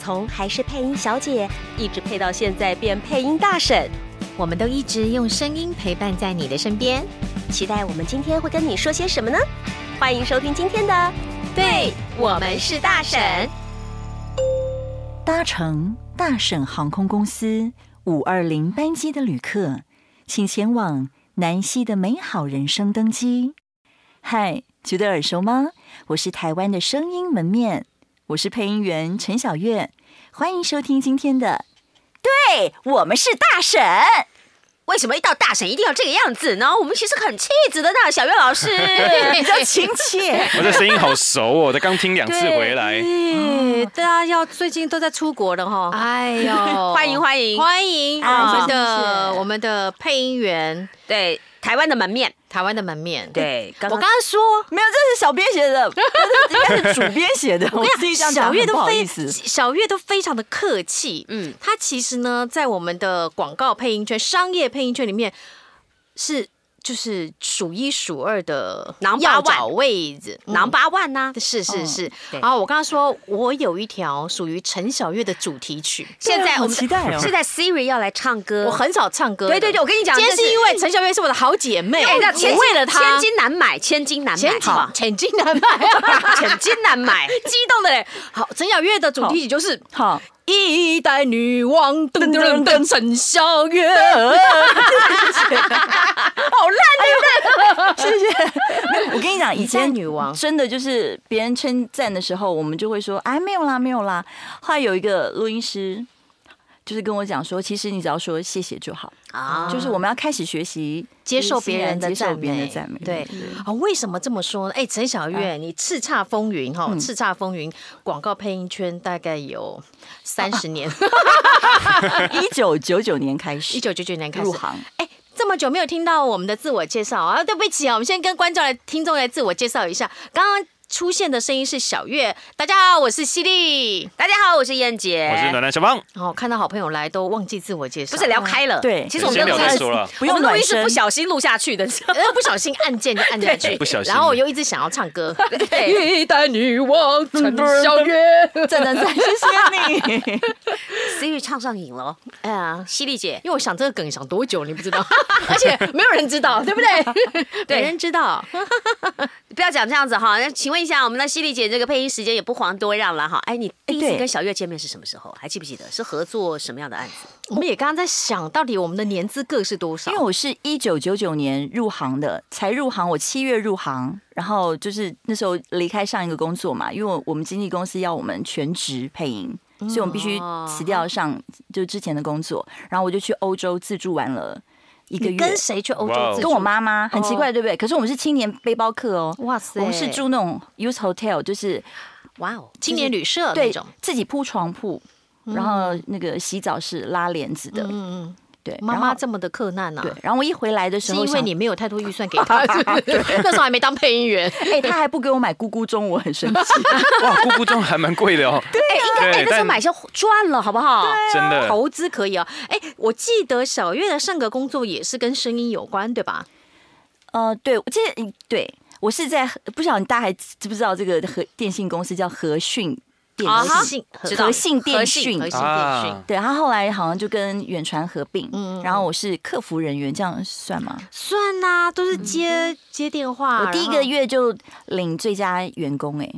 从还是配音小姐，一直配到现在变配音大婶，我们都一直用声音陪伴在你的身边。期待我们今天会跟你说些什么呢？欢迎收听今天的《对我们是大婶》。搭乘大婶航空公司五二零班机的旅客，请前往南西的美好人生登机。嗨，觉得耳熟吗？我是台湾的声音门面。我是配音员陈小月，欢迎收听今天的。对，我们是大婶。为什么一到大婶一定要这个样子呢？我们其实很气质的呢，小月老师 比较亲切。我这声音好熟哦，我才刚听两次回来。对，大家要最近都在出国了哈。哎呦，欢迎欢迎欢迎我们的我们的配音员，对。台湾的门面，台湾的门面。对，我刚刚说没有，这是小编写的，应该是主编写的。我跟你讲，小月都非小月都非常的客气。嗯，他其实呢，在我们的广告配音圈、商业配音圈里面是。就是数一数二的要找位置，Number One 呐，是是是。然后我刚刚说，我有一条属于陈小月的主题曲，现在我们期待哦。现在 Siri 要来唱歌，我很少唱歌。对对对，我跟你讲，今天是因为陈小月是我的好姐妹，我为了她千金难买，千金难买，好，千金难买，千金难买，激动的嘞。好，陈小月的主题曲就是好。一代女王，噔噔噔，陈小月，好烂，对不对？谢谢。我跟你讲，以前女王真的就是别人称赞的时候，我们就会说，哎，没有啦，没有啦。后来有一个录音师。就是跟我讲说，其实你只要说谢谢就好啊。就是我们要开始学习接受别人的赞美。对啊，为什么这么说呢？哎，陈小月，你叱咤风云哈，叱咤风云广告配音圈大概有三十年，一九九九年开始，一九九九年开始入行。哎，这么久没有听到我们的自我介绍啊，对不起啊，我们先跟观众来、听众来自我介绍一下。刚刚。出现的声音是小月，大家好，我是犀利，大家好，我是燕姐，我是暖暖小芳。哦，看到好朋友来都忘记自我介绍，不是聊开了，对，其实我们都开始了，不用录音是不小心录下去的，不小心按键就按下去，不小心，然后我又一直想要唱歌，对，一代女王陈小月，真的谢谢你，Siri 唱上瘾了，哎呀，犀利姐，因为我想这个梗想多久你不知道，而且没有人知道，对不对？没人知道，不要讲这样子哈，那请问一下我们的犀利姐。这个配音时间也不遑多让了哈，哎，你第一次跟小月见面是什么时候？还记不记得？是合作什么样的案子？我们也刚刚在想到底我们的年资各是多少？因为我是一九九九年入行的，才入行，我七月入行，然后就是那时候离开上一个工作嘛，因为我们经纪公司要我们全职配音，所以我们必须辞掉上就之前的工作，然后我就去欧洲自助玩了。一个月跟谁去欧洲？跟我妈妈，很奇怪，对不对？可是我们是青年背包客哦。哇塞！我们是住那种 youth hotel，就是哇哦，青年旅社那种，自己铺床铺，然后那个洗澡是拉帘子的。嗯嗯。对，妈妈这么的克难呐。对，然后我一回来的时候，是因为你没有太多预算给他，那时候还没当配音员。哎，他还不给我买咕咕钟，我很生气。哇，咕咕钟还蛮贵的哦。对，应该哎，那时候买下赚了，好不好？真的，投资可以啊。哎，我记得小月的上个工作也是跟声音有关，对吧？呃，对，我记得，对我是在不晓得大家还知不知道这个和电信公司叫和讯。和信和信电讯，和信电讯，对，他后来好像就跟远传合并，嗯，然后我是客服人员，这样算吗？算呐，都是接接电话。我第一个月就领最佳员工，哎。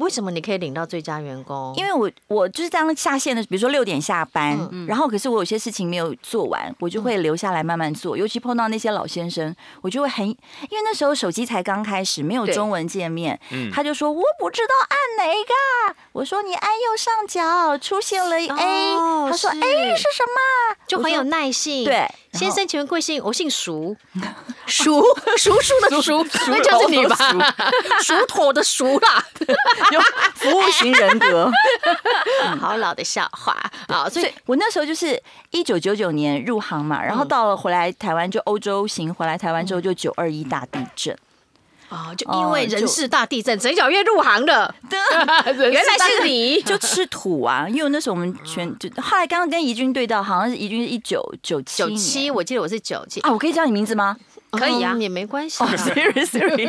为什么你可以领到最佳员工？因为我我就是这样下线的，比如说六点下班，嗯、然后可是我有些事情没有做完，我就会留下来慢慢做。尤其碰到那些老先生，我就会很，因为那时候手机才刚开始，没有中文界面，嗯、他就说我不知道按哪个，我说你按右上角出现了 A，、哦、他说 A 是什么？就很有耐性。对，先生，请问贵姓？我姓熟，熟熟 熟的熟，那就是你吧？熟妥的熟啦，有服务型人格，好老的笑话啊！所以我那时候就是一九九九年入行嘛，然后到了回来台湾就欧洲行，回来台湾之后就九二一大地震。啊，就因为 人事大地震，陈小月入行的，原来是你，就吃土啊！因为那时候我们全就后来刚刚跟怡君对到，好像是怡君是一九九七九七，我记得我是九七啊，我可以叫你名字吗？可以啊，也没关系。Sorry，Sorry，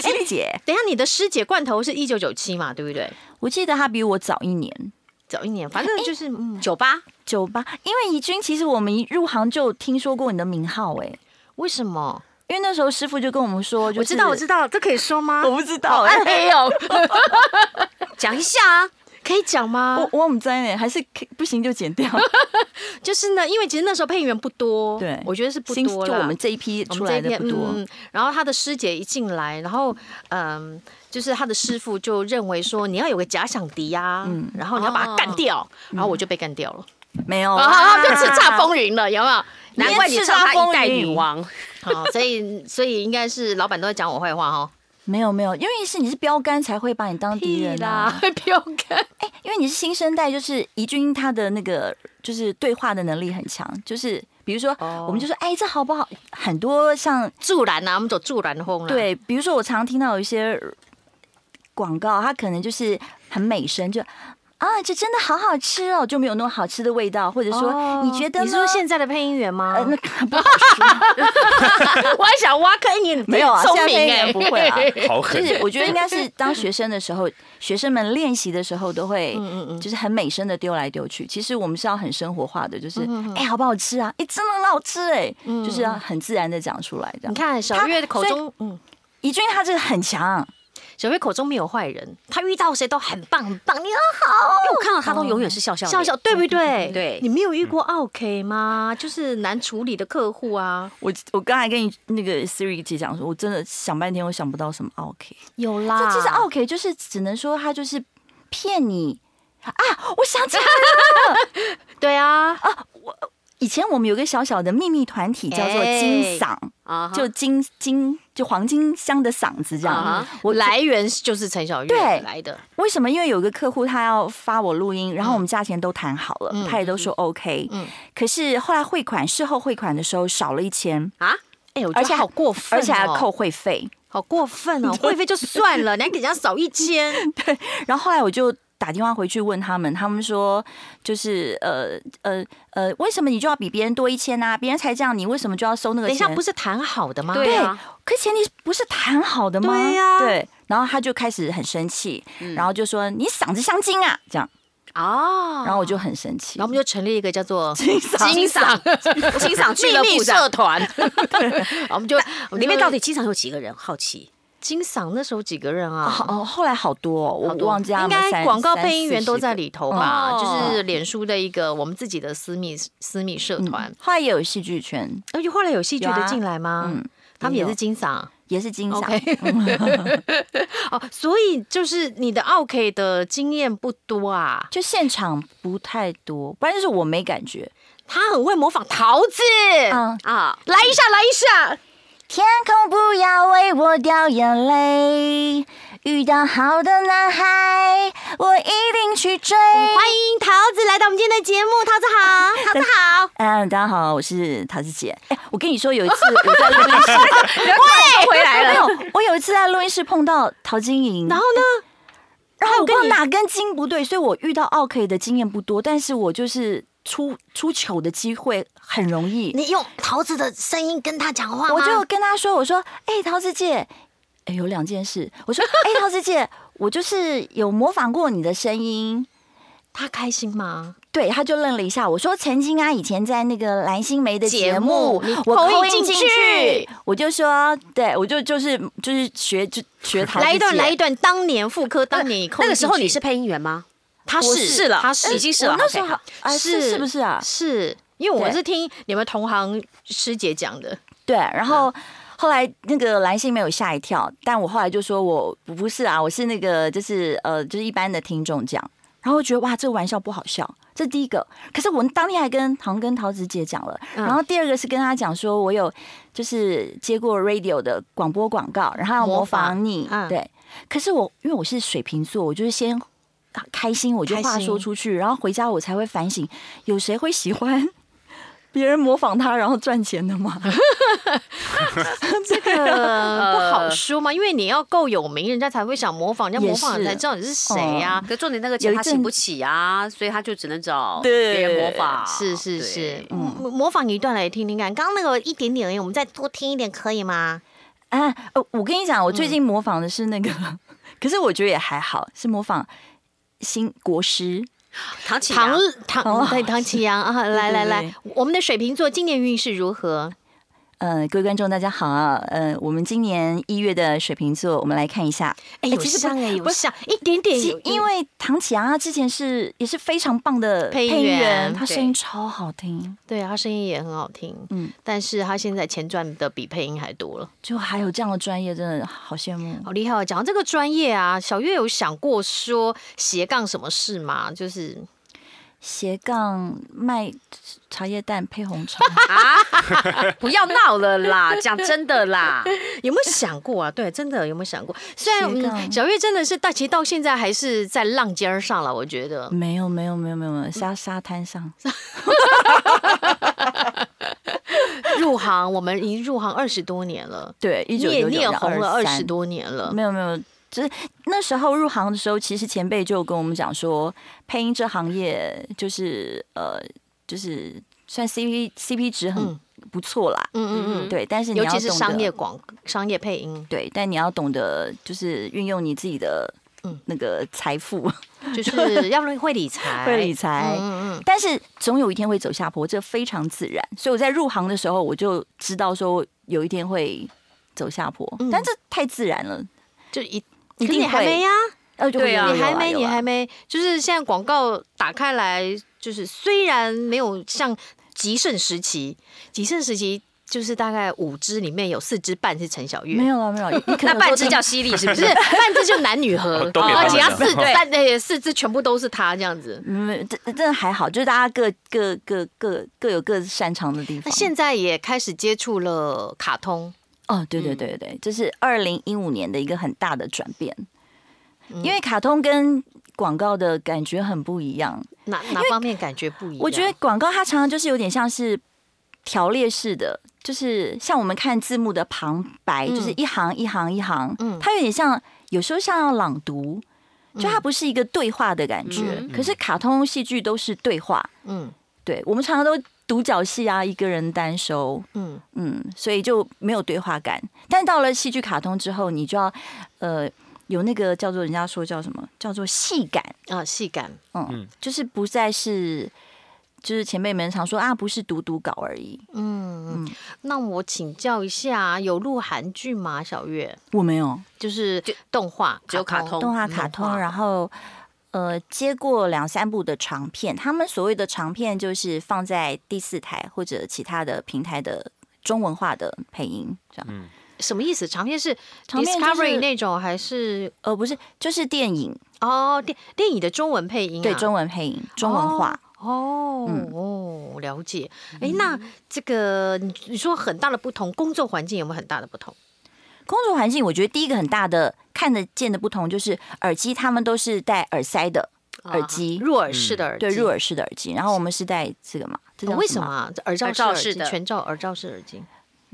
犀利 姐，等下你的师姐罐头是一九九七嘛，对不对？我记得她比我早一年，早一年，反正就是九八九八。因为怡君其实我们一入行就听说过你的名号，哎，为什么？因为那时候师傅就跟我们说，我知道，我知道，这可以说吗？我不知道，暗黑哦，讲一下啊，可以讲吗？我我们在呢，还是不行就剪掉。就是呢，因为其实那时候配音员不多，对，我觉得是不多，就我们这一批出来的不多。然后他的师姐一进来，然后嗯，就是他的师傅就认为说你要有个假想敌呀，然后你要把他干掉，然后我就被干掉了，没有，就叱咤风云了，有没有？难怪你称他一代女王。好，所以所以应该是老板都在讲我坏话哈。没有没有，因为是你是标杆才会把你当敌人啊。标杆，哎，因为你是新生代，就是怡君他的那个就是对话的能力很强，就是比如说我们就说哎这好不好？很多像助燃啊，我们走助燃风了。对，比如说我常听到有一些广告，它可能就是很美声就。啊，这真的好好吃哦，就没有那么好吃的味道，或者说你觉得你是说现在的配音员吗？呃，那不好 说。我还想挖坑你，没有啊，现在配音员，不会啊，好狠。就是我觉得应该是当学生的时候，学生们练习的时候都会，嗯嗯就是很美声的丢来丢去。其实我们是要很生活化的，就是哎，好不好吃啊？哎，真的很好吃哎，就是要很自然的讲出来这样。你看小月的口中，嗯，怡君他这个很强。小飞口中没有坏人，他遇到谁都很棒很棒，你很好。因为我看到他都永远是笑笑笑笑，对不对？对，你没有遇过 OK 吗？就是难处理的客户啊。我我刚才跟你那个 Siri 姐讲说，我真的想半天，我想不到什么 OK。有啦，这其实 OK 就是只能说他就是骗你啊！我想起来了，对啊啊我。以前我们有个小小的秘密团体，叫做金嗓，就金金就黄金香的嗓子这样。我来源就是陈小月来的。为什么？因为有个客户他要发我录音，然后我们价钱都谈好了，他也都说 OK。可是后来汇款，事后汇款的时候少了一千啊！哎，而且好过分，而且还要扣会费，好过分哦！会费就算了，你还给人家少一千。对，然后后来我就。打电话回去问他们，他们说就是呃呃呃，为什么你就要比别人多一千啊？别人才这样，你为什么就要收那个钱？等一下，不是谈好的吗？对啊，可是前提不是谈好的吗？对呀，对。然后他就开始很生气，然后就说你嗓子像金啊，这样哦。然后我就很生气，然后我们就成立一个叫做金嗓金嗓金嗓秘密社团。我们就 里面到底金嗓有几个人？好奇。金嗓那时候几个人啊？哦，后来好多，我忘记了。应该广告配音员都在里头吧？就是脸书的一个我们自己的私密私密社团。后来也有戏剧圈，而且后来有戏剧的进来吗？嗯，他们也是金嗓，也是金嗓。哦，所以就是你的 OK 的经验不多啊，就现场不太多，不然就是我没感觉。他很会模仿桃子，嗯啊，来一下，来一下。天空不要为我掉眼泪，遇到好的男孩，我一定去追。欢迎桃子来到我们今天的节目，桃子好，桃子好。嗯，大家好，我是桃子姐。哎，我跟你说，有一次 我在录音室，喂，回来了。我有一次在录音室碰到陶晶莹，然后呢，然后我不知道哪根筋不对，所以我遇到奥 K 的经验不多，但是我就是。出出糗的机会很容易。你用桃子的声音跟他讲话，我就跟他说：“我说，哎、欸，桃子姐，有两件事。我说，哎、欸，桃子姐，我就是有模仿过你的声音。他开心吗？对，他就愣了一下。我说，曾经啊，以前在那个蓝心湄的节目，你我扣进去，我就说，对，我就就是就是学就学桃子姐。来一段，来一段，当年复科，当年那个时候你是配音员吗？”他是是了，他是已经是了。那时候是是不是啊？是因为我是听你们同行师姐讲的。对，然后后来那个蓝心没有吓一跳，但我后来就说我不是啊，我是那个就是呃就是一般的听众讲，然后我觉得哇这个玩笑不好笑，这第一个。可是我当天还跟唐跟桃子姐讲了，然后第二个是跟她讲说，我有就是接过 radio 的广播广告，然后要模仿你，对。可是我因为我是水瓶座，我就是先开心，我就话说出去，然后回家我才会反省，有谁会喜欢？别人模仿他然后赚钱的吗？这个不好说嘛，因为你要够有名，人家才会想模仿，人家模仿才知道你是谁呀。可重点那个钱他请不起啊，所以他就只能找别人模仿。是是是，嗯，模仿一段来听听看。刚刚那个一点点而已，我们再多听一点可以吗？啊，我跟你讲，我最近模仿的是那个，可是我觉得也还好，是模仿新国师。唐唐对唐启阳啊，来来来，我们的水瓶座今年运势如何？呃，各位观众大家好啊，呃，我们今年一月的水瓶座，我们来看一下。哎，有像哎，有像一点点。因为唐启阳他之前是也是非常棒的配音员，他声音超好听，对啊，他声音也很好听。嗯，但是他现在钱赚的比配音还多了，就还有这样的专业，真的好羡慕，好厉害。讲到这个专业啊，小月有想过说斜杠什么事吗？就是。斜杠卖茶叶蛋配红茶啊！不要闹了啦，讲真的啦，有没有想过啊？对，真的有没有想过？虽然杠小月真的是，但其实到现在还是在浪尖上了。我觉得没有，没有，没有，没有，没有沙沙滩上。入行，我们已经入行二十多年了。对，你也你也红了二十多年了。没有，没有。就是那时候入行的时候，其实前辈就跟我们讲说，配音这行业就是呃，就是算 CP CP 值很不错啦。嗯嗯嗯，对。但是你要懂得尤其是商业广商业配音，对。但你要懂得就是运用你自己的那个财富，就是 要会理财，会理财。嗯嗯。但是总有一天会走下坡，这非常自然。所以我在入行的时候，我就知道说有一天会走下坡，但这太自然了，就一。你还没呀？呃，对啊，你还没，你还没，就是现在广告打开来，就是虽然没有像极盛时期，极盛时期就是大概五支里面有四支半是陈小月，没有了，没有，那半支叫犀利是 不是？半支就男女合，而且他四半那四支全部都是他这样子，嗯，这真的还好，就是大家各各各各各有各擅长的地方。那现在也开始接触了卡通。哦，对对对对，这是二零一五年的一个很大的转变，因为卡通跟广告的感觉很不一样。哪哪方面感觉不一样？我觉得广告它常常就是有点像是条列式的，就是像我们看字幕的旁白，就是一行一行一行，嗯，它有点像有时候像要朗读，就它不是一个对话的感觉。可是卡通戏剧都是对话，嗯，对，我们常常都。独角戏啊，一个人单收，嗯。嗯，所以就没有对话感。但到了戏剧卡通之后，你就要呃有那个叫做人家说叫什么？叫做戏感。啊，戏感，嗯，就是不再是就是前辈们常说啊，不是读读稿而已。嗯嗯，那我请教一下，有录韩剧吗？小月，我没有，就是动画，只有卡通，动画卡通，然后。呃，接过两三部的长片，他们所谓的长片就是放在第四台或者其他的平台的中文化的配音，这样。嗯，什么意思？长片是 Discovery 那种还是？呃，不是，就是电影哦，电电影的中文配音，对，中文配音，中文化。哦哦，了解。哎，那这个你你说很大的不同，工作环境有没有很大的不同？工作环境，我觉得第一个很大的看得见的不同就是耳机，他们都是戴耳塞的耳机，入耳式的耳机，对，入耳式的耳机。然后我们是戴这个嘛？这为什么？耳罩式的全罩耳罩式耳机。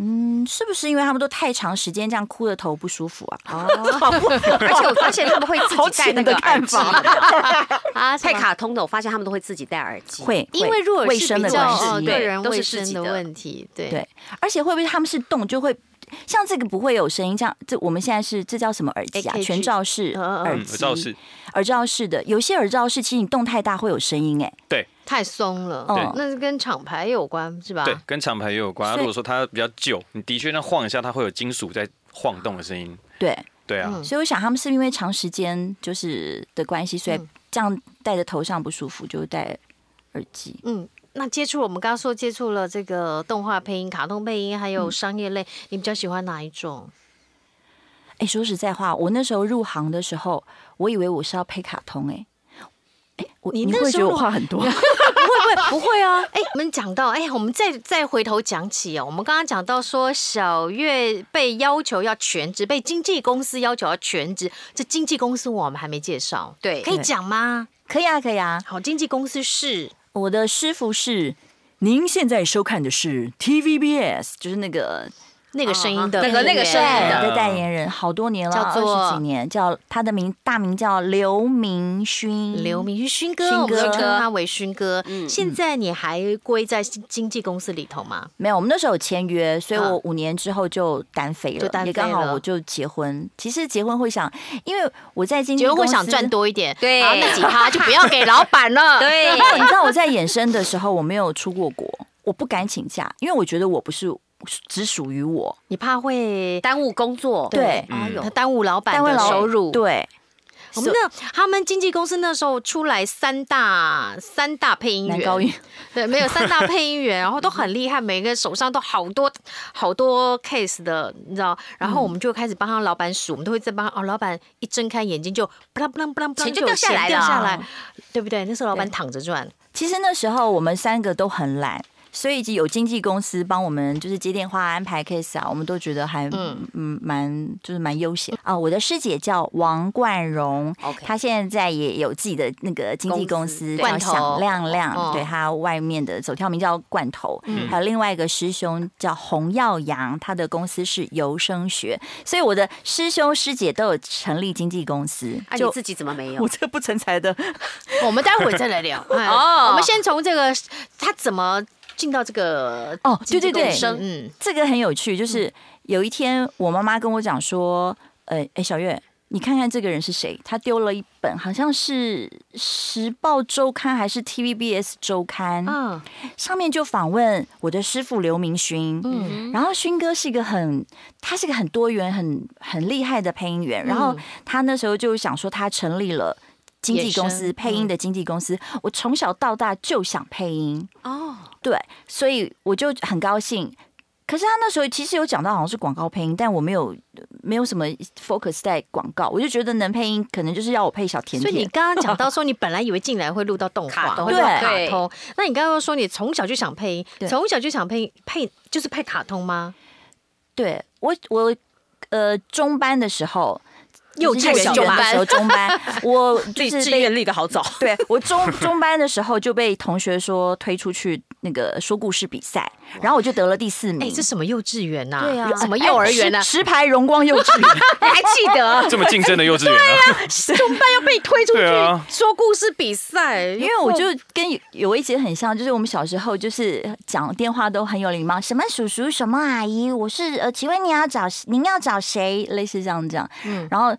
嗯，是不是因为他们都太长时间这样哭的头不舒服啊？哦，而且我发现他们会自己戴那个耳机 啊，太卡通的，我发现他们都会自己戴耳机，会因为入耳式比较个人卫生的问题，对对，而且会不会他们是动就会？像这个不会有声音，这样这我们现在是这叫什么耳机啊？全罩式耳机，耳罩式，耳罩式的。有些耳罩式其实你动太大会有声音，哎，对，太松了，哦，那是跟厂牌有关是吧？对，跟厂牌也有关。如果说它比较旧，你的确那晃一下，它会有金属在晃动的声音。对，对啊。所以我想他们是因为长时间就是的关系，所以这样戴在头上不舒服，就戴耳机。嗯。那接触我们刚刚说接触了这个动画配音、卡通配音，还有商业类，嗯、你比较喜欢哪一种？哎，说实在话，我那时候入行的时候，我以为我是要配卡通，哎，我你那时候会觉得我话很多？不会不会不会啊！哎，我们讲到哎，我们再再回头讲起哦，我们刚刚讲到说小月被要求要全职，被经纪公司要求要全职，这经纪公司我们还没介绍，对，可以讲吗？可以啊，可以啊。好，经纪公司是我的师傅是，您现在收看的是 TVBS，就是那个。那个声音的那个那个声音的代言人，好多年了，二十几年，叫他的名大名叫刘明勋，刘明勋勋哥，我们都称他为勋哥。现在你还归在经纪公司里头吗？没有，我们那时候有签约，所以我五年之后就单飞了，也刚好我就结婚。其实结婚会想，因为我在经纪公司会想赚多一点，对，然后那几趴就不要给老板了。对，你知道我在衍生的时候，我没有出过国，我不敢请假，因为我觉得我不是。只属于我，你怕会耽误工作，对，哎呦，他耽误老板的收入，对。我们那他们经纪公司那时候出来三大三大配音员，对，没有三大配音员，然后都很厉害，每个人手上都好多好多 case 的，你知道？然后我们就开始帮他老板数，我们都会在帮哦，老板一睁开眼睛就不啷不啷不啷，钱就掉下来了，掉下来，对不对？那时候老板躺着赚。其实那时候我们三个都很懒。所以，有经纪公司帮我们，就是接电话、安排 case 啊，我们都觉得还嗯蛮就是蛮悠闲啊。我的师姐叫王冠荣她现在也有自己的那个经纪公司叫响亮亮，对，她外面的走跳名叫罐头。还有另外一个师兄叫洪耀阳，他的公司是游声学。所以我的师兄师姐都有成立经纪公司，就你自己怎么没有？我这个不成才的，我们待会再来聊。哦，我们先从这个他怎么。进到这个哦，对对对，嗯，这个很有趣。就是有一天，我妈妈跟我讲说，呃，哎，小月，你看看这个人是谁？他丢了一本，好像是《时报周刊》还是 TVBS 周刊，嗯，上面就访问我的师傅刘明勋，嗯，然后勋哥是一个很，他是个很多元、很很厉害的配音员，然后他那时候就想说，他成立了。经纪公司配音的经纪公司，我从小到大就想配音哦，对，所以我就很高兴。可是他那时候其实有讲到好像是广告配音，但我没有没有什么 focus 在广告，我就觉得能配音可能就是要我配小甜甜。所以你刚刚讲到 说，你本来以为进来会录到动画，对，卡通。那你刚刚说你从小就想配音，从小就想配配就是配卡通吗？对我我呃中班的时候。幼稚园中班，中班，我就是志愿立的好早。对，我中 中班的时候就被同学说推出去那个说故事比赛，然后我就得了第四名。哎，这什么幼稚园呐？对啊，什么幼儿园呢？石牌荣光幼稚园，你还记得？这么竞争的幼稚园？对啊，中班要被推出去说故事比赛，因为我就跟有一节很像，就是我们小时候就是讲电话都很有礼貌，什么叔叔，什么阿姨，我是呃，请问你要找您要找谁？类似这样讲，嗯，然后。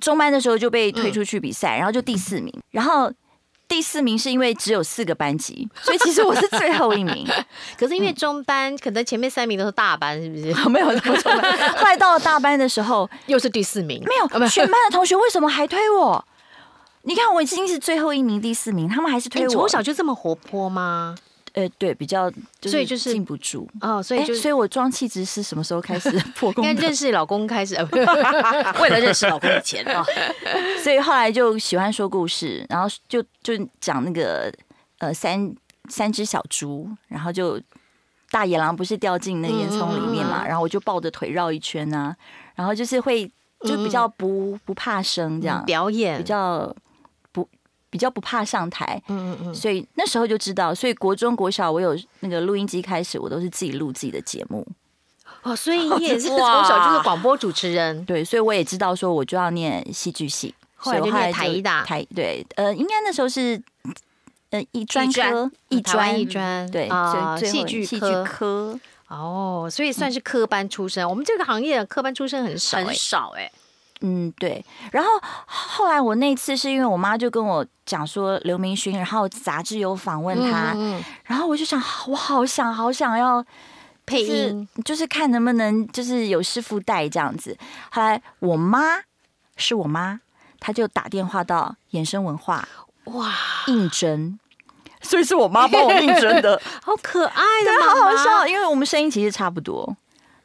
中班的时候就被推出去比赛，然后就第四名。然后第四名是因为只有四个班级，所以其实我是最后一名。可是因为中班可能前面三名都是大班，是不是？没有那么中班。后来到了大班的时候，又是第四名。没有，全班的同学为什么还推我？你看我已经是最后一名，第四名，他们还是推我。从小就这么活泼吗？呃，对，比较，所以就是禁不住哦，所以就，所以我装气质是什么时候开始 破功？应该认识老公开始，为了认识老公以前啊，所以后来就喜欢说故事，然后就就讲那个呃三三只小猪，然后就大野狼不是掉进那烟囱里面嘛，然后我就抱着腿绕一圈啊，然后就是会就比较不不怕生这样表演，比较。比较不怕上台，嗯嗯嗯，所以那时候就知道，所以国中国小我有那个录音机开始，我都是自己录自己的节目。哦，所以你也是 从小就是广播主持人，对，所以我也知道说我就要念戏剧系，后来就念台一大，台对，呃，应该那时候是呃一专科，艺专艺专，对啊，戏剧戏剧科，哦，所以算是科班出身。我们这个行业科班出身很少很少哎。嗯，对。然后后来我那次是因为我妈就跟我讲说刘明勋，然后杂志有访问他，然后我就想，我好想好想要配音，就是看能不能就是有师傅带这样子。后来我妈是我妈，她就打电话到衍生文化哇应征，所以是我妈帮我应征的，好可爱的好好笑，因为我们声音其实差不多。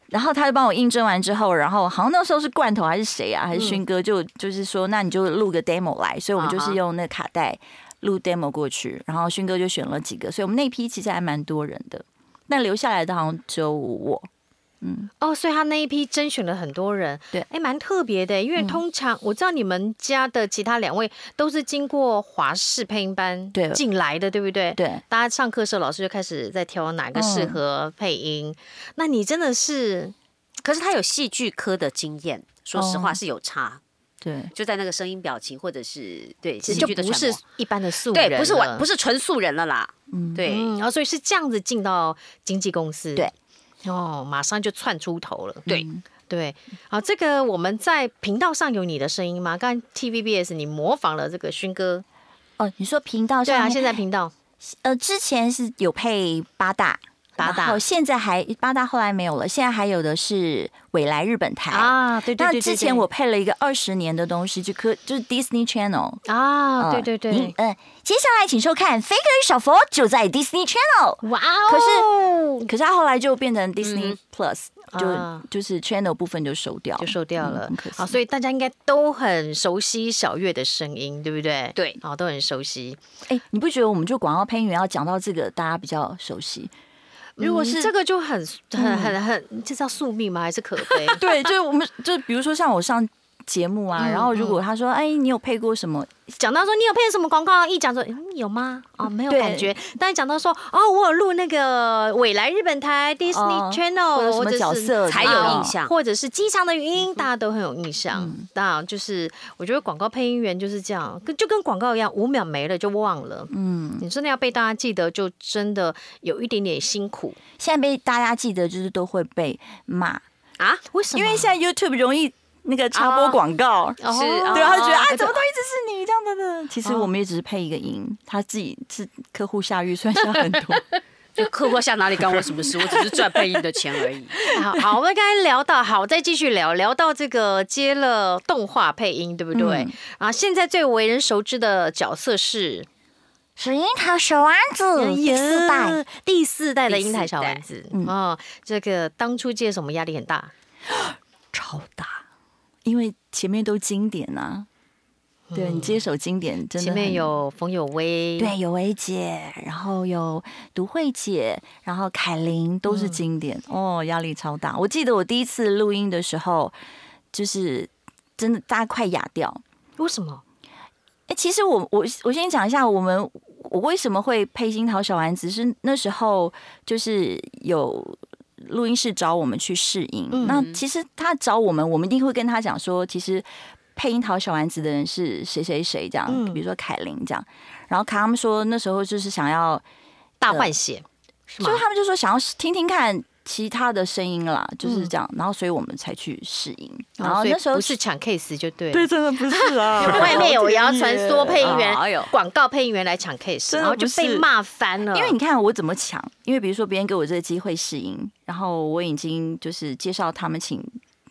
然后他就帮我印证完之后，然后好像那时候是罐头还是谁啊，还是勋哥就就是说，那你就录个 demo 来，所以我们就是用那卡带录 demo 过去，然后勋哥就选了几个，所以我们那批其实还蛮多人的，但留下来的好像只有我。嗯，哦，所以他那一批甄选了很多人，对，哎，蛮特别的，因为通常我知道你们家的其他两位都是经过华视配音班对。进来的，对不对？对，大家上课的时候老师就开始在挑哪个适合配音，那你真的是，可是他有戏剧科的经验，说实话是有差，对，就在那个声音表情或者是对，就不是一般的素人，对，不是完不是纯素人了啦，嗯，对，然后所以是这样子进到经纪公司，对。哦，马上就窜出头了。对、嗯、对，好，这个我们在频道上有你的声音吗？刚刚 TVBS 你模仿了这个勋哥。哦，你说频道上？对啊，现在频道。呃，之前是有配八大。八大，后，现在还八大后来没有了，现在还有的是未来日本台啊，对对对，对。那之前我配了一个二十年的东西，就可就是 Disney Channel 啊，对对对。嗯、呃，接下来请收看《飞哥与小佛》，就在 Disney Channel。哇哦！可是可是他后来就变成 Disney Plus，、嗯、就、啊、就是 Channel 部分就收掉，就收掉了。嗯、好，所以大家应该都很熟悉小月的声音，对不对？对，好，都很熟悉。哎，你不觉得我们就广告配音员要讲到这个，大家比较熟悉？如果是、嗯、这个就很很很很，这叫宿命吗？还是可悲？对，就是我们就比如说像我上节目啊，嗯、然后如果他说，哎，你有配过什么？讲到说你有配什么广告，一讲说、嗯、有吗？哦，没有感觉。但是讲到说哦，我有录那个未来日本台 Disney Channel，什么角色才有印象，或者是机场的语音，大家都很有印象。嗯、就是我觉得广告配音员就是这样，跟就跟广告一样，五秒没了就忘了。嗯，你真的要被大家记得，就真的有一点点辛苦。现在被大家记得，就是都会被骂啊？为什么？因为现在 YouTube 容易。那个插播广告是，对，他就觉得啊，怎么都一直是你这样的呢？其实我们也只是配一个音，他自己是客户下预算下很多，就客户下哪里干我什么事？我只是赚配音的钱而已。好，好，我们刚才聊到，好，再继续聊，聊到这个接了动画配音，对不对？啊，现在最为人熟知的角色是是樱桃小丸子第四代，第四代的樱桃小丸子。哦，这个当初接什么压力很大？超大。因为前面都经典、啊，对你接手经典，真的前面有冯有薇，对有薇姐，然后有独慧姐，然后凯琳都是经典、嗯、哦，压力超大。我记得我第一次录音的时候，就是真的大家快哑掉。为什么？哎，其实我我我先讲一下，我们我为什么会配樱桃小丸子，是那时候就是有。录音室找我们去试音，嗯、那其实他找我们，我们一定会跟他讲说，其实配樱桃小丸子的人是谁谁谁这样，嗯、比如说凯琳这样，然后他们说那时候就是想要大换血，呃、就是他们就说想要听听看。其他的声音啦，就是这样，然后所以我们才去试音，然后那时候不是抢 case 就对，对，真的不是啊，外面有谣传说配音员，广告配音员来抢 case，然后就被骂翻了。因为你看我怎么抢，因为比如说别人给我这个机会试音，然后我已经就是介绍他们请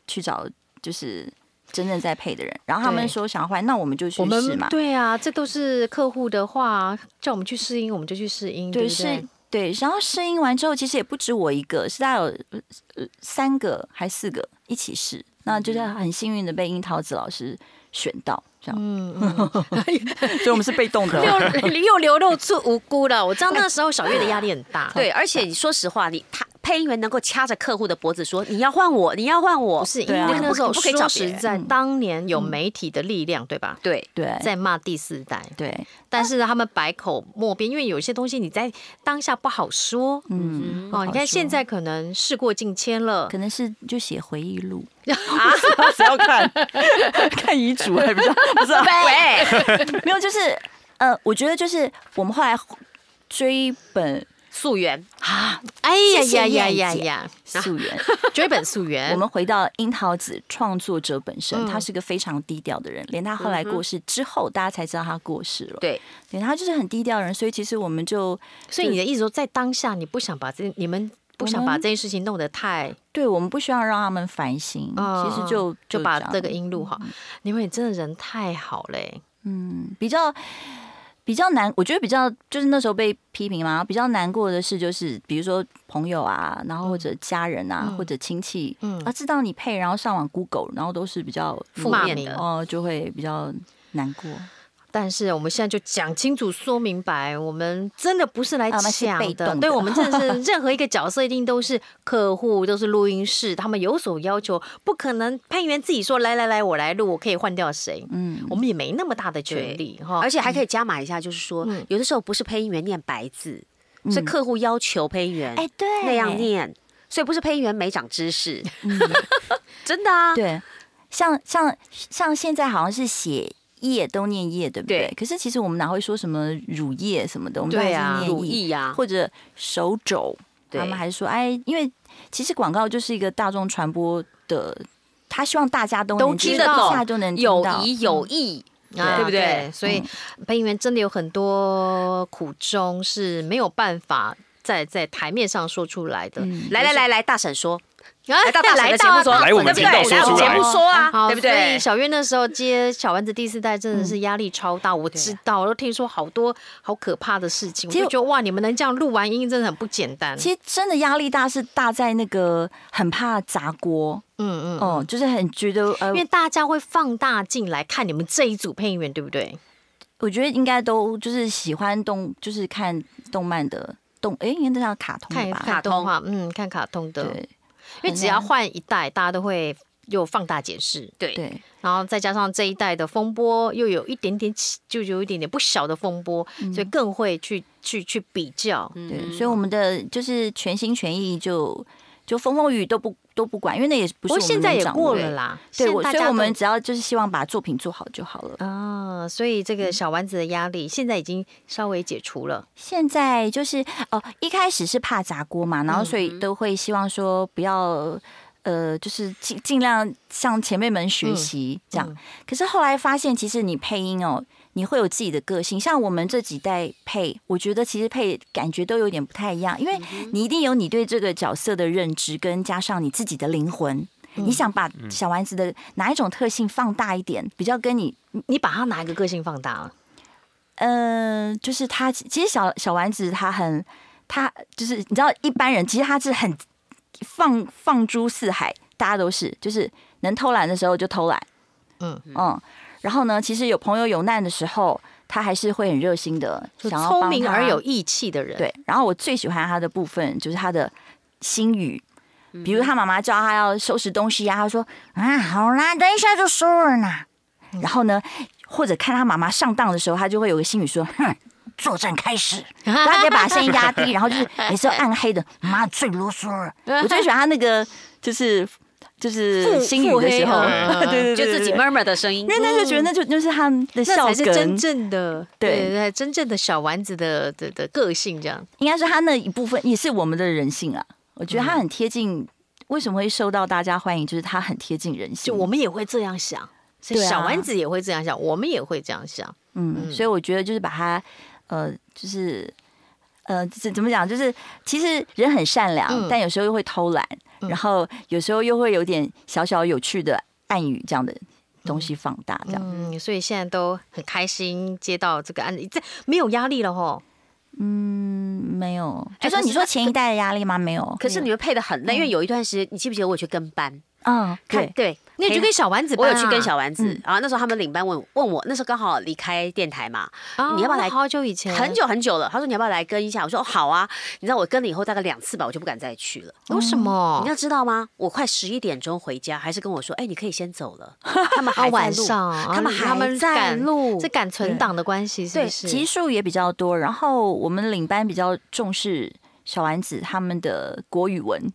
去找就是真正在配的人，然后他们说想要换，那我们就去试嘛。对啊，这都是客户的话，叫我们去试音，我们就去试音，对不对？对，然后试音完之后，其实也不止我一个，是大概有三个还四个一起试，那就是很幸运的被樱桃子老师选到，这样。嗯，嗯 所以我们是被动的，又又流露出无辜了。我知道那个时候小月的压力很大，对，而且你说实话，你他。配音员能够掐着客户的脖子说：“你要换我，你要换我。”不是因为那时候不可以找实在，当年有媒体的力量，对吧？对。对，在骂第四代，对。但是他们百口莫辩，因为有些东西你在当下不好说。嗯哦，你看现在可能事过境迁了，可能是就写回忆录。啊，只要看。看遗嘱还比较不是？对，没有，就是呃，我觉得就是我们后来追本。溯源啊！哎呀呀呀呀呀！溯源，追本溯源。我们回到樱桃子创作者本身，嗯、他是个非常低调的人，连他后来过世之后，大家才知道他过世了。对，对，他就是很低调的人，所以其实我们就，所以你的意思说，在当下你不想把这，你们不想把这件事情弄得太，对，我们不需要让他们烦心。嗯、其实就就，把这个音录好。嗯、你们也真的人太好嘞，嗯，比较。比较难，我觉得比较就是那时候被批评嘛。比较难过的事就是，比如说朋友啊，然后或者家人啊，嗯、或者亲戚，嗯，啊，知道你配，然后上网 Google，然后都是比较负面的，哦，就会比较难过。但是我们现在就讲清楚、说明白，我们真的不是来抢的。的对，我们真的是任何一个角色一定都是客户，都是录音室，他们有所要求，不可能配音员自己说来来来，我来录，我可以换掉谁？嗯，我们也没那么大的权利哈。而且还可以加码一下，就是说，嗯、有的时候不是配音员念白字，嗯、是客户要求配音员哎对那样念，所以不是配音员没长知识，嗯、真的啊。对，像像像现在好像是写。叶都念叶，对不对？对，可是其实我们哪会说什么乳液什么的？我们都是念乳液呀，或者手肘。他们还是说，哎，因为其实广告就是一个大众传播的，他希望大家都能听得懂，下就能有疑有义，对不对？所以配音员真的有很多苦衷是没有办法在在台面上说出来的。来来来来，大婶说。来到大婶的节目说，来我们频道说出来，节目说啊，对不对？所以小月那时候接小丸子第四代真的是压力超大，我知道，我都听说好多好可怕的事情，我就觉得哇，你们能这样录完音真的很不简单。其实真的压力大是大在那个很怕砸锅，嗯嗯哦，就是很觉得呃，因为大家会放大镜来看你们这一组配音员，对不对？我觉得应该都就是喜欢动，就是看动漫的动，哎，应该叫卡通吧？卡通啊，嗯，看卡通的。因为只要换一代，大家都会又放大解释，对。对，然后再加上这一代的风波又有一点点起，就有一点点不小的风波，所以更会去去去比较，对，所以我们的就是全心全意就就风风雨雨都不都不管，因为那也不是我们现在也过了啦，对，所以我们只要就是希望把作品做好就好了啊，所以这个小丸子的压力现在已经稍微解除了。现在就是哦，一开始是怕砸锅嘛，然后所以都会希望说不要呃，就是尽尽量向前辈们学习这样。可是后来发现，其实你配音哦。你会有自己的个性，像我们这几代配，我觉得其实配感觉都有点不太一样，因为你一定有你对这个角色的认知，跟加上你自己的灵魂，你想把小丸子的哪一种特性放大一点，比较跟你，你把他哪一个个性放大了？嗯，就是他其实小小丸子他很，他就是你知道一般人其实他是很放放诸四海，大家都是就是能偷懒的时候就偷懒，嗯。嗯。然后呢，其实有朋友有难的时候，他还是会很热心的，想要聪明而有义气的人。对。然后我最喜欢他的部分就是他的心语，比如他妈妈叫他要收拾东西啊，他说：“啊，好啦，等一下就收了呢。”然后呢，或者看他妈妈上当的时候，他就会有个心语说：“哼，作战开始。”他可以把声音压低，然后就是每次暗黑的妈最啰嗦了。我最喜欢他那个就是。就是心语的时候，对对对，就自己 murmur 的声音，因为那就觉得那就就是他的笑梗，才是真正的对对真正的小丸子的的的个性，这样应该是他那一部分也是我们的人性啊。我觉得他很贴近，为什么会受到大家欢迎？就是他很贴近人性，就我们也会这样想，所以小丸子也会这样想，我们也会这样想。嗯，所以我觉得就是把他呃，就是呃，怎怎么讲？就是其实人很善良，但有时候又会偷懒。然后有时候又会有点小小有趣的暗语这样的东西放大，这样，嗯，所以现在都很开心接到这个案子，这没有压力了吼。嗯，没有。就说你说前一代的压力吗？没有。可是你们配的很累，因为有一段时间，你记不记得我去跟班？嗯，对对。那你就跟小丸子，我有去跟小丸子，然后那时候他们领班问问我，那时候刚好离开电台嘛，你要不要来？好久以前，很久很久了。他说你要不要来跟一下？我说好啊。你知道我跟了以后大概两次吧，我就不敢再去了。为什么？你要知道吗？我快十一点钟回家，还是跟我说，哎，你可以先走了。他们还晚上，他们还在录，这赶存档的关系是不是？集数也比较多，然后我们领班比较重视小丸子他们的国语文。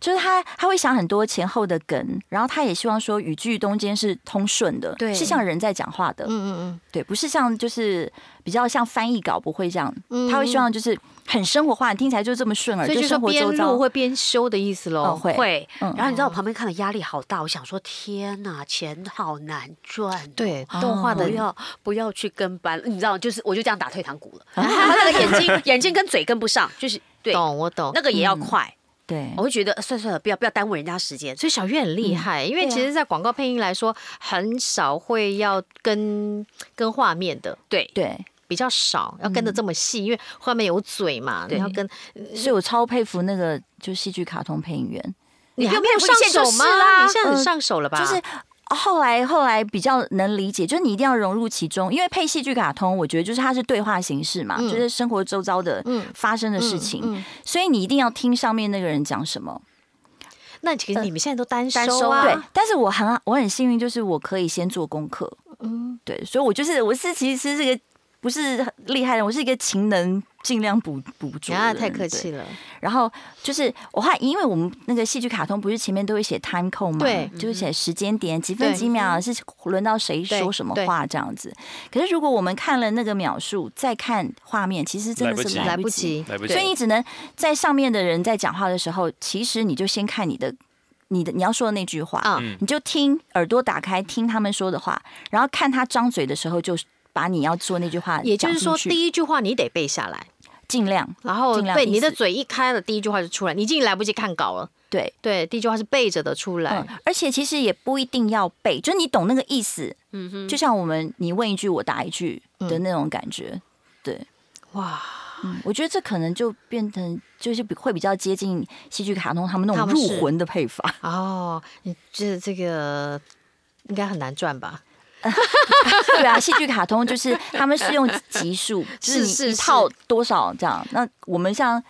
就是他，他会想很多前后的梗，然后他也希望说语句中间是通顺的，对，是像人在讲话的，嗯嗯嗯，对，不是像就是比较像翻译稿不会这样，嗯、他会希望就是很生活化，听起来就这么顺耳，所以就是边录会边修的意思喽，会。然后你知道我旁边看的压力好大，我想说天哪，钱好难赚，对，动画的不要不要去跟班，你知道，就是我就这样打退堂鼓了，他那个眼睛眼睛跟嘴跟不上，就是对，懂我懂，那个也要快。嗯对，我会觉得算算了，不要不要耽误人家时间。所以小月很厉害，嗯、因为其实，在广告配音来说，很少会要跟跟画面的，对对，比较少要跟的这么细，嗯、因为画面有嘴嘛，对，要跟。所以我超佩服那个就戏剧卡通配音员，你还没有上手吗？你现在很上手了吧？就是后来后来比较能理解，就是你一定要融入其中，因为配戏剧卡通，我觉得就是它是对话形式嘛，嗯、就是生活周遭的发生的事情，嗯嗯嗯、所以你一定要听上面那个人讲什么。那其实你们现在都单收啊？对，但是我很我很幸运，就是我可以先做功课。嗯，对，所以我就是我是其实是个不是很厉害的，我是一个勤能尽量补补足。啊，太客气了。然后就是我还因为我们那个戏剧卡通不是前面都会写 time code 嘛，对，就是写时间点几分几秒是轮到谁说什么话这样子。可是如果我们看了那个秒数再看画面，其实真的是来不及，来不及。所以你只能在上面的人在讲话的时候，其实你就先看你的。你的你要说的那句话，嗯，你就听耳朵打开听他们说的话，然后看他张嘴的时候，就把你要说那句话，也就是说第一句话你得背下来，尽量，然后对你的嘴一开了，第一句话就出来，你已经来不及看稿了。对。对，第一句话是背着的出来，嗯，而且其实也不一定要背，就是你懂那个意思，嗯哼，就像我们你问一句我答一句的那种感觉，对，哇。嗯，我觉得这可能就变成就是会比较接近戏剧卡通他们那种入魂的配法。哦。你这这个应该很难赚吧？对啊，戏剧卡通就是他们是用集数，就是你一套多少这样。那我们像。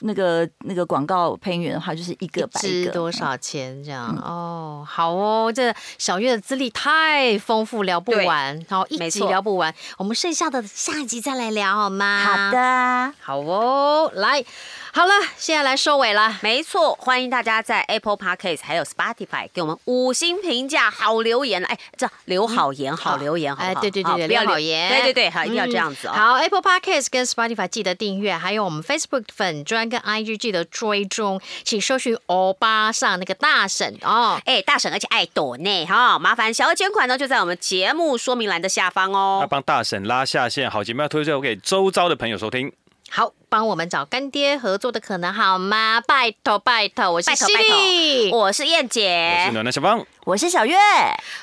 那个那个广告配音员的话，就是一个百个多少钱这样、嗯、哦，好哦，这小月的资历太丰富，聊不完，然后一集聊不完，我们剩下的下一集再来聊好吗？好的，好哦，来。好了，现在来收尾了。没错，欢迎大家在 Apple Podcast 还有 Spotify 给我们五星评价、好留言。哎，这留好言、好留言，好不好？哎，对对对对，留好言。对对对，好，一定要这样子哦。好，Apple Podcast 跟 Spotify 记得订阅，还有我们 Facebook 粉专跟 IG 记得追踪，请搜寻欧巴上那个大婶哦。哎，大婶而且爱朵内哈，麻烦小额捐款呢就在我们节目说明栏的下方哦。要帮大婶拉下线，好节目要推荐给周遭的朋友收听。好，帮我们找干爹合作的可能好吗？拜托拜托，我是犀利，我是燕姐，我是暖暖小芳，我是小月，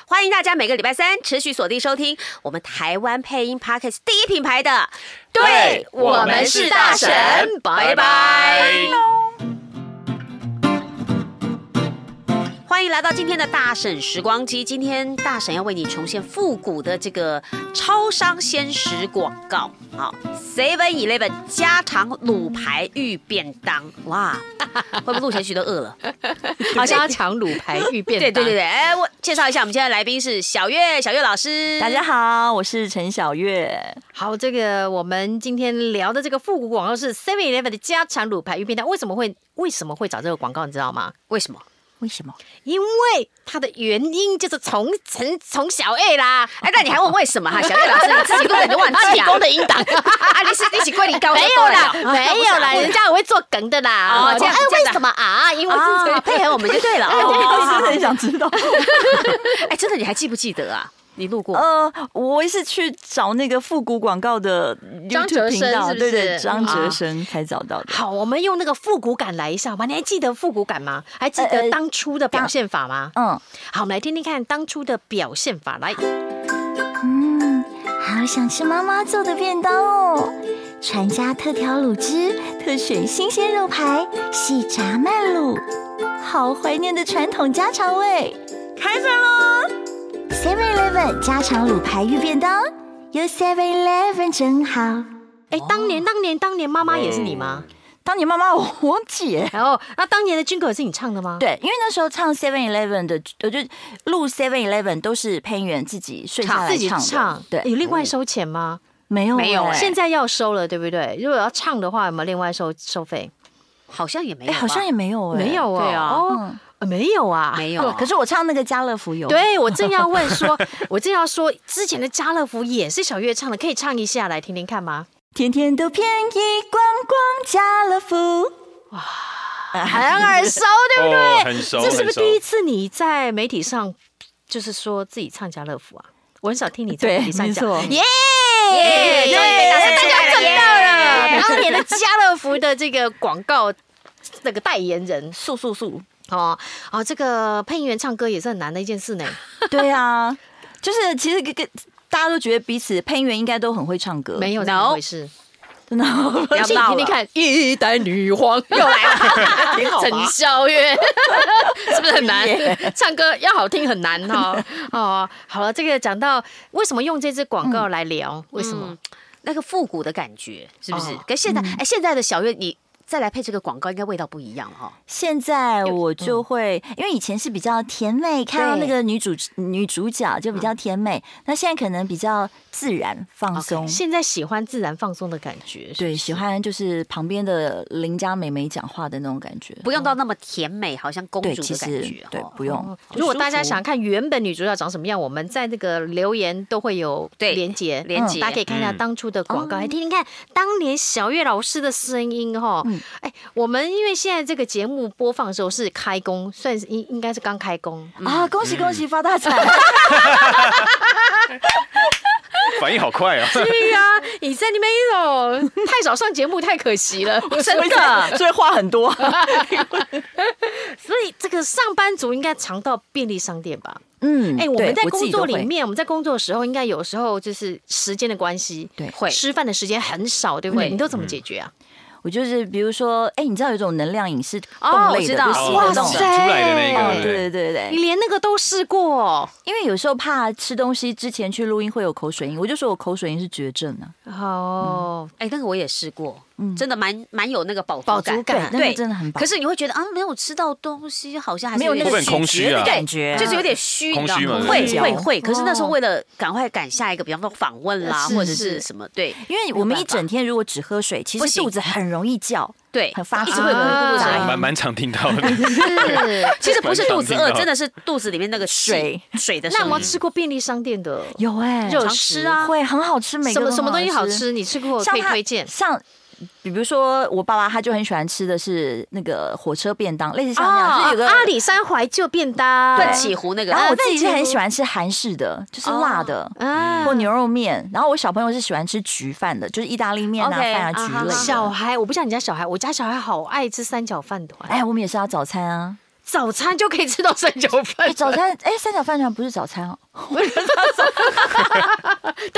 欢迎大家每个礼拜三持续锁定收听我们台湾配音 Podcast 第一品牌的，对，我们是大神，拜拜。拜拜欢迎来到今天的大婶时光机。今天大婶要为你重现复古的这个超商鲜食广告。好，Seven Eleven 家常卤排玉便当。哇，会不会录前许都饿了？好，家常卤排玉便当。对对对对，哎，我介绍一下，我们今天的来宾是小月，小月老师。大家好，我是陈小月。好，这个我们今天聊的这个复古广告是 Seven Eleven 的家常卤排玉便当。为什么会为什么会找这个广告？你知道吗？为什么？为什么？因为他的原因就是从从从小 A 啦。哎，那你还问为什么哈？小 A 老师 你自己根本就忘记了。提供的音档啊，你是一起归零高？没有啦，没有啦，人家我会做梗的啦。哦，这样。哎，为什么啊？因为是配合我们就对了。我真的很想知道。哎，真的，你还记不记得啊？你录过？呃，我是去找那个复古广告的 YouTube 频道，对对，张哲生才找到的。好，我们用那个复古感来一下吧。你还记得复古感吗？还记得当初的表现法吗？嗯，好，我们来听听看当初的表现法。来，嗯，好想吃妈妈做的便当哦，传家特调卤汁，特选新鲜肉排，细炸慢卤，好怀念的传统家常味。开饭喽！Seven Eleven 家常卤排玉便当，有 Seven Eleven 真好。哎，当年当年当年妈妈也是你吗？当年妈妈我忘记。然后那当年的军歌是你唱的吗？对，因为那时候唱 Seven Eleven 的，我就录 Seven Eleven 都是配音员自己睡下来唱。唱对，有另外收钱吗？没有没有，现在要收了，对不对？如果要唱的话，有没有另外收收费？好像也没有，好像也没有，没有啊。对啊。没有啊，没有。可是我唱那个家乐福有。对，我 正要问说，我正要说，之前的家乐福也是小月唱的，可以唱一下来听听看吗？天天都便宜逛逛家乐福，哇，很耳熟，对不对？哦、很熟。这是不是第一次你在媒体上就是说自己唱家乐福啊？我很少听你在媒体上讲。耶耶，对，大家赚到了。当年的家乐福的这个广告。那个代言人，素素素，哦哦，这个配音员唱歌也是很难的一件事呢。对啊，就是其实跟大家都觉得彼此配音员应该都很会唱歌，没有那么回事。真的，要请听听看，一代女皇 又来了，挺好陈小月是不是很难？唱歌要好听很难哈。哦，好了，这个讲到为什么用这支广告来聊？为什么？那个复古的感觉是不是？哦跟现在哎，现在的小月你。再来配这个广告，应该味道不一样哈。现在我就会，因为以前是比较甜美，看到那个女主女主角就比较甜美，那现在可能比较自然放松。现在喜欢自然放松的感觉，对，喜欢就是旁边的邻家美眉讲话的那种感觉，不用到那么甜美，好像公主的感觉。对，不用。如果大家想看原本女主角长什么样，我们在那个留言都会有连结，连结，大家可以看一下当初的广告，来听听看当年小月老师的声音哈。哎，我们因为现在这个节目播放的时候是开工，算是应应该是刚开工啊！恭喜恭喜发大财！反应好快啊！对呀，你在那边哦，太少上节目太可惜了，真的，所以话很多。所以这个上班族应该常到便利商店吧？嗯，哎，我们在工作里面，我们在工作的时候，应该有时候就是时间的关系，对，会吃饭的时间很少，对不对？你都怎么解决啊？我就是，比如说，哎，你知道有一种能量饮是冻类的，就是哇塞，出来的那个，对对对对，你连那个都试过？因为有时候怕吃东西之前去录音会有口水音，我就说我口水音是绝症啊。哦，哎，那个我也试过。嗯真的蛮蛮有那个饱饱足感，对，真的很饱。可是你会觉得啊，没有吃到东西，好像还是没有那个空虚的感觉，就是有点虚，空虚嘛，会会会。可是那时候为了赶快赶下一个，比方说访问啦，或者是什么，对，因为我们一整天如果只喝水，其实肚子很容易叫，对，很发，一直会有蛮蛮常听到的。是，其实不是肚子饿，真的是肚子里面那个水水的。那有没有吃过便利商店的？有哎，有吃啊，会很好吃，每个什么什么东西好吃？你吃过可以推荐？像。比如说，我爸爸他就很喜欢吃的是那个火车便当，类似像这样，就是有个阿里山怀旧便当，对起湖那个。然后我自己是很喜欢吃韩式的，就是辣的，或牛肉面。然后我小朋友是喜欢吃焗饭的，就是意大利面啊、饭啊、焗类。小孩，我不像你家小孩，我家小孩好爱吃三角饭团。哎，我们也是要早餐啊。早餐就可以吃到三角饭。早餐哎，三角饭团不是早餐哦。对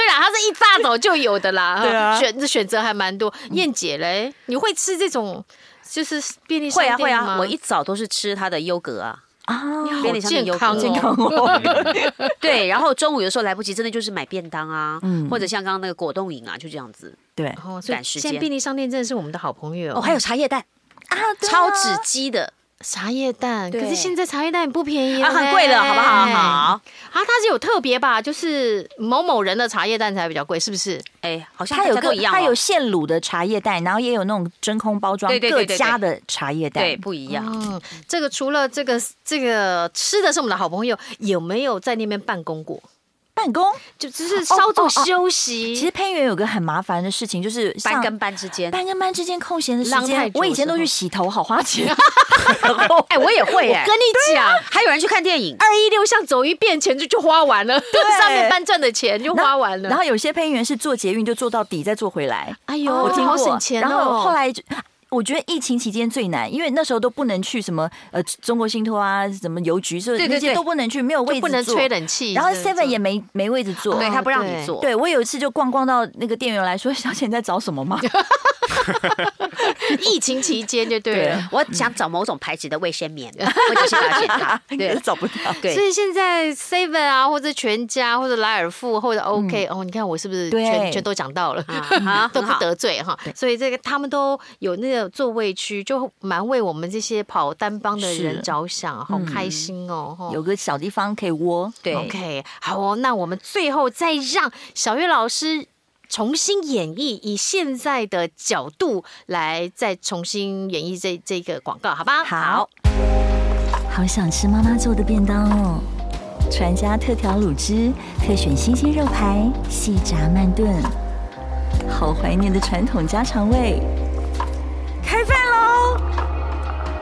啦，它是一大早就有的啦。对啊，选选择还蛮多。燕姐嘞，你会吃这种就是便利商店吗？会啊会啊，我一早都是吃它的优格啊。啊，便利商店优格健康哦。对，然后中午有时候来不及，真的就是买便当啊，或者像刚刚那个果冻饮啊，就这样子。对，赶时间。现在便利商店真的是我们的好朋友哦，还有茶叶蛋啊，超纸机的。茶叶蛋，可是现在茶叶蛋也不便宜啊，很贵的，好不好？好啊，它是有特别吧？就是某某人的茶叶蛋才比较贵，是不是？哎，好像它有个它有现卤的茶叶蛋，然后也有那种真空包装各家的茶叶蛋，对，不一样。嗯，这个除了这个这个吃的是我们的好朋友，有没有在那边办公过？办公就只是稍作休息。其实配音员有个很麻烦的事情，就是班跟班之间，班跟班之间空闲的时间，我以前都去洗头，好花钱。哎，我也会哎，我跟你讲，还有人去看电影，二一六巷走一遍，钱就就花完了，对上面班赚的钱就花完了。然后有些配音员是坐捷运就坐到底再坐回来，哎呦，我听好省钱哦。然后后来。我觉得疫情期间最难，因为那时候都不能去什么呃中国信托啊，什么邮局，所以那些都不能去，没有位置坐，不能吹冷气。然后 Seven 也没没位置坐，对他不让你坐。对我有一次就逛逛到那个店员来说：“小姐你在找什么吗？” 疫情期间就对了，我想找某种牌子的卫生棉，我就去检查，对，找不到。对，所以现在 Seven 啊，或者全家，或者莱尔富，或者 OK 哦，你看我是不是全全都讲到了，都不得罪哈。所以这个他们都有那个座位区。就蛮为我们这些跑单帮的人着想，好开心哦！有个小地方可以窝。对，OK，好哦。那我们最后再让小月老师重新演绎，以现在的角度来再重新演绎这这个广告，好吧？好。好想吃妈妈做的便当哦！传家特调卤汁，特选新鲜肉排，细炸慢炖，好怀念的传统家常味。开饭喽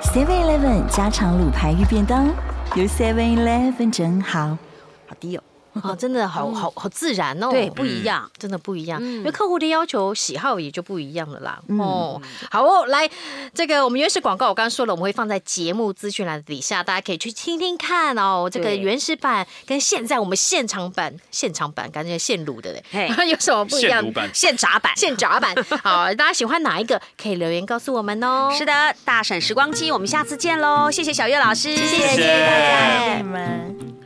！Seven Eleven 家常卤排鱼便当，有 Seven Eleven 真好，好滴哦。哦，真的好好好自然哦，对，不一样，真的不一样，因为客户的要求喜好也就不一样了啦。哦，好哦，来，这个我们原始广告我刚刚说了，我们会放在节目资讯栏底下，大家可以去听听看哦。这个原始版跟现在我们现场版、现场版感觉现卤的嘞，有什么不一样？现炸版、现炸版。好，大家喜欢哪一个？可以留言告诉我们哦。是的，大婶时光机，我们下次见喽！谢谢小月老师，谢谢大家，你们。